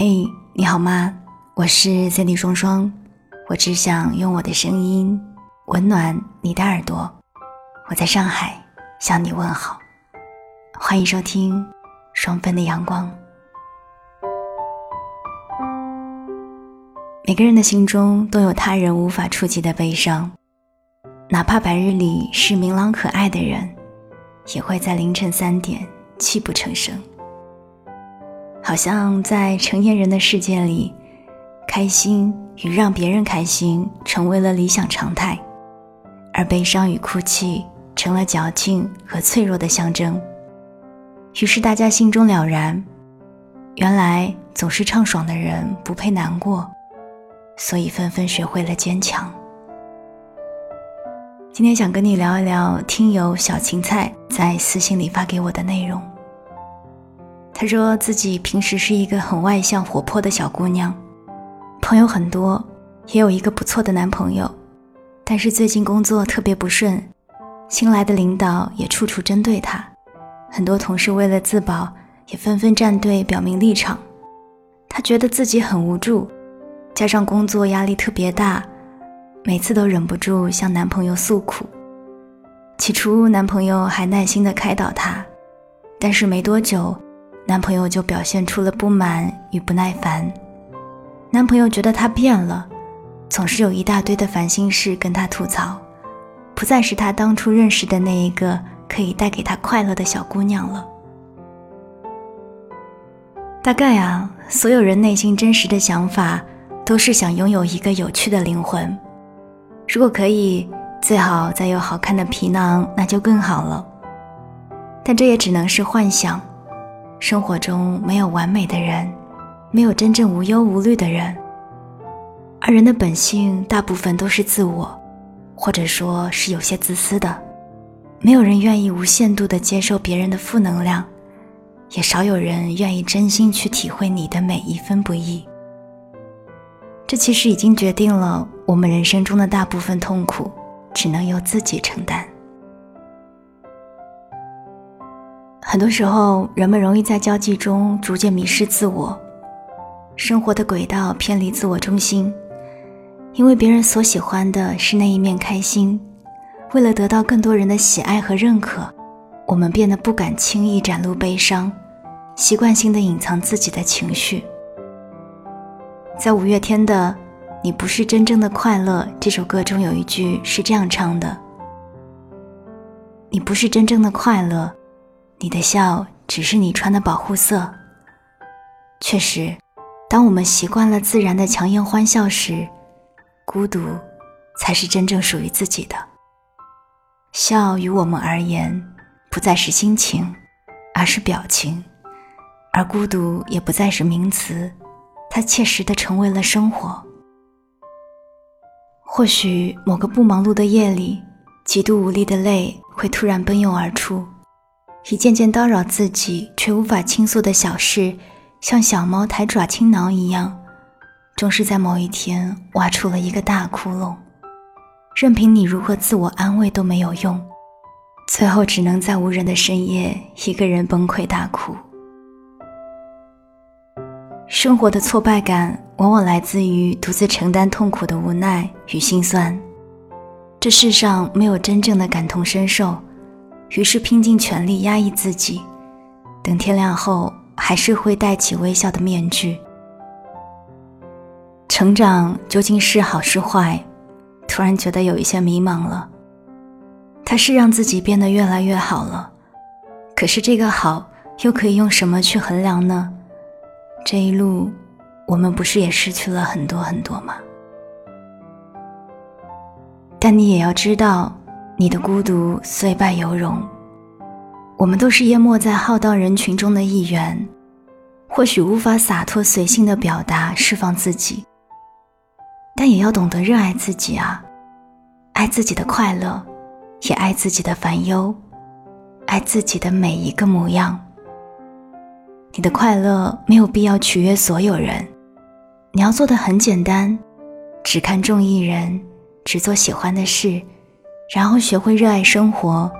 嘿，你好吗？我是 Cindy 双双，我只想用我的声音温暖你的耳朵。我在上海向你问好，欢迎收听双份的阳光。每个人的心中都有他人无法触及的悲伤，哪怕白日里是明朗可爱的人，也会在凌晨三点泣不成声。好像在成年人的世界里，开心与让别人开心成为了理想常态，而悲伤与哭泣成了矫情和脆弱的象征。于是大家心中了然，原来总是畅爽的人不配难过，所以纷纷学会了坚强。今天想跟你聊一聊听友小芹菜在私信里发给我的内容。她说自己平时是一个很外向、活泼的小姑娘，朋友很多，也有一个不错的男朋友。但是最近工作特别不顺，新来的领导也处处针对她，很多同事为了自保也纷纷站队表明立场。她觉得自己很无助，加上工作压力特别大，每次都忍不住向男朋友诉苦。起初男朋友还耐心地开导她，但是没多久。男朋友就表现出了不满与不耐烦。男朋友觉得她变了，总是有一大堆的烦心事跟她吐槽，不再是他当初认识的那一个可以带给他快乐的小姑娘了。大概啊，所有人内心真实的想法都是想拥有一个有趣的灵魂。如果可以，最好再有好看的皮囊，那就更好了。但这也只能是幻想。生活中没有完美的人，没有真正无忧无虑的人。而人的本性大部分都是自我，或者说是有些自私的。没有人愿意无限度地接受别人的负能量，也少有人愿意真心去体会你的每一分不易。这其实已经决定了我们人生中的大部分痛苦，只能由自己承担。很多时候，人们容易在交际中逐渐迷失自我，生活的轨道偏离自我中心，因为别人所喜欢的是那一面开心。为了得到更多人的喜爱和认可，我们变得不敢轻易展露悲伤，习惯性的隐藏自己的情绪。在五月天的《你不是真正的快乐》这首歌中，有一句是这样唱的：“你不是真正的快乐。”你的笑只是你穿的保护色。确实，当我们习惯了自然的强颜欢笑时，孤独才是真正属于自己的。笑于我们而言，不再是心情，而是表情；而孤独也不再是名词，它切实的成为了生活。或许某个不忙碌的夜里，极度无力的泪会突然奔涌而出。一件件叨扰自己却无法倾诉的小事，像小猫抬爪轻挠一样，终是在某一天挖出了一个大窟窿。任凭你如何自我安慰都没有用，最后只能在无人的深夜，一个人崩溃大哭。生活的挫败感往往来自于独自承担痛苦的无奈与心酸。这世上没有真正的感同身受。于是拼尽全力压抑自己，等天亮后还是会戴起微笑的面具。成长究竟是好是坏？突然觉得有一些迷茫了。他是让自己变得越来越好了，可是这个好又可以用什么去衡量呢？这一路，我们不是也失去了很多很多吗？但你也要知道。你的孤独虽败犹荣，我们都是淹没在浩荡人群中的一员，或许无法洒脱随性的表达释放自己，但也要懂得热爱自己啊，爱自己的快乐，也爱自己的烦忧，爱自己的每一个模样。你的快乐没有必要取悦所有人，你要做的很简单，只看重一人，只做喜欢的事。然后学会热爱生活，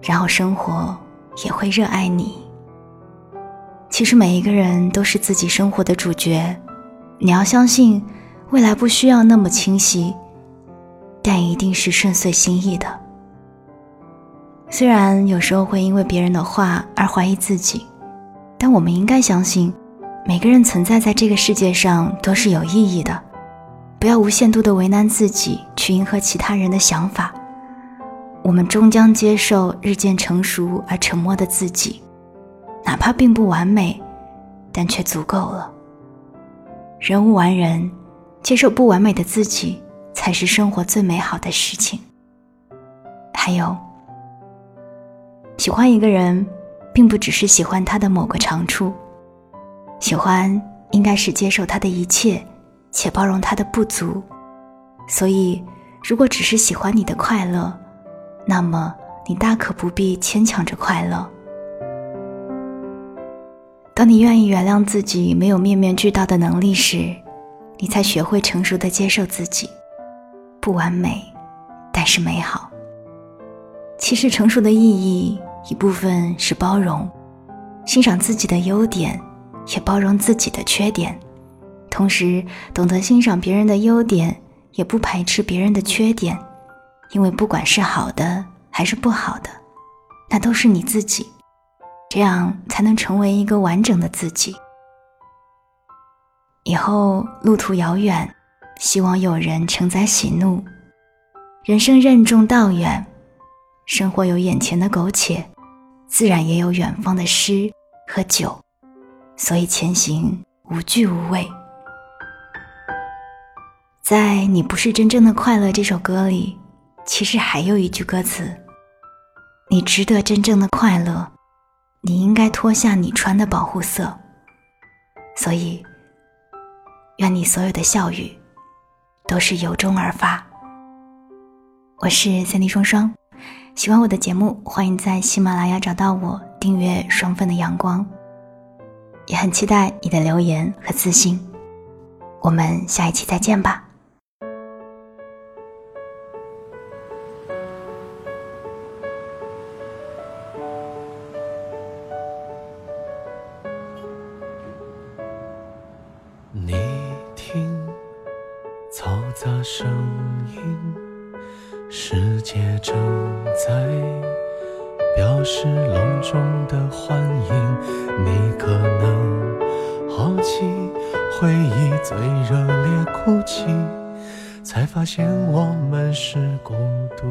然后生活也会热爱你。其实每一个人都是自己生活的主角，你要相信，未来不需要那么清晰，但一定是顺遂心意的。虽然有时候会因为别人的话而怀疑自己，但我们应该相信，每个人存在在这个世界上都是有意义的。不要无限度的为难自己，去迎合其他人的想法。我们终将接受日渐成熟而沉默的自己，哪怕并不完美，但却足够了。人无完人，接受不完美的自己，才是生活最美好的事情。还有，喜欢一个人，并不只是喜欢他的某个长处，喜欢应该是接受他的一切。且包容他的不足，所以，如果只是喜欢你的快乐，那么你大可不必牵强着快乐。当你愿意原谅自己没有面面俱到的能力时，你才学会成熟的接受自己，不完美，但是美好。其实成熟的意义一部分是包容，欣赏自己的优点，也包容自己的缺点。同时，懂得欣赏别人的优点，也不排斥别人的缺点，因为不管是好的还是不好的，那都是你自己，这样才能成为一个完整的自己。以后路途遥远，希望有人承载喜怒；人生任重道远，生活有眼前的苟且，自然也有远方的诗和酒，所以前行无惧无畏。在《你不是真正的快乐》这首歌里，其实还有一句歌词：“你值得真正的快乐，你应该脱下你穿的保护色。”所以，愿你所有的笑语都是由衷而发。我是三 D 双双，喜欢我的节目，欢迎在喜马拉雅找到我，订阅《双份的阳光》，也很期待你的留言和私信。我们下一期再见吧。声音，世界正在表示隆重的欢迎。你可能好奇，回忆最热烈哭泣，才发现我们是孤独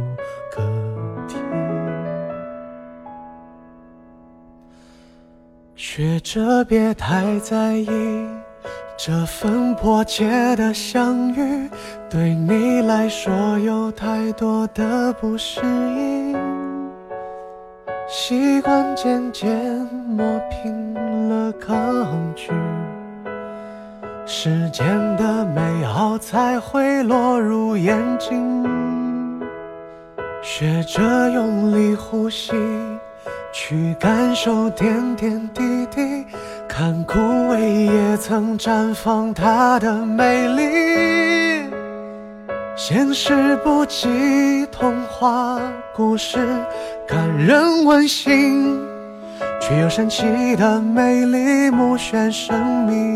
个体。学着别太在意。这份迫切的相遇，对你来说有太多的不适应。习惯渐渐磨平了抗拒，时间的美好才会落入眼睛。学着用力呼吸，去感受点点滴滴。看枯萎也曾绽放它的美丽，现实不及童话故事感人温馨，却又神奇的美丽，目眩神迷。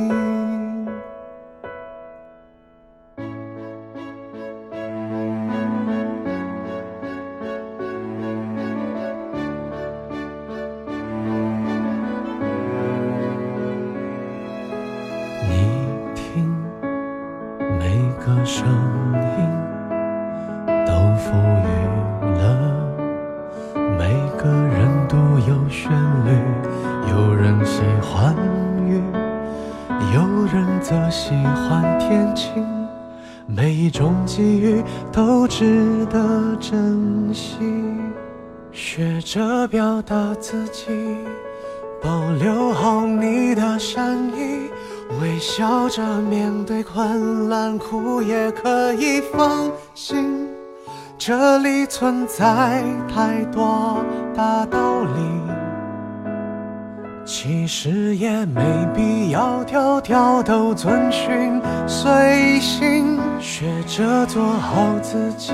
则喜欢天晴。每一种机遇都值得珍惜，学着表达自己，保留好你的善意。微笑着面对困难，哭也可以放心。这里存在太多大道理，其实也没必要条条都遵循。随心学着做好自己，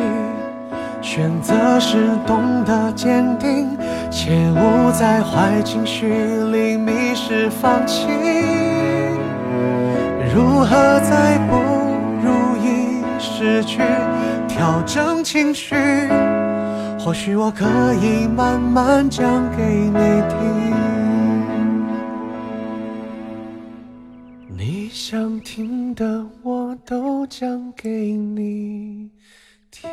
选择时懂得坚定。切勿在坏情绪里迷失放弃。如何在不如意时去调整情绪？或许我可以慢慢讲给你听，想听的我都讲给你听。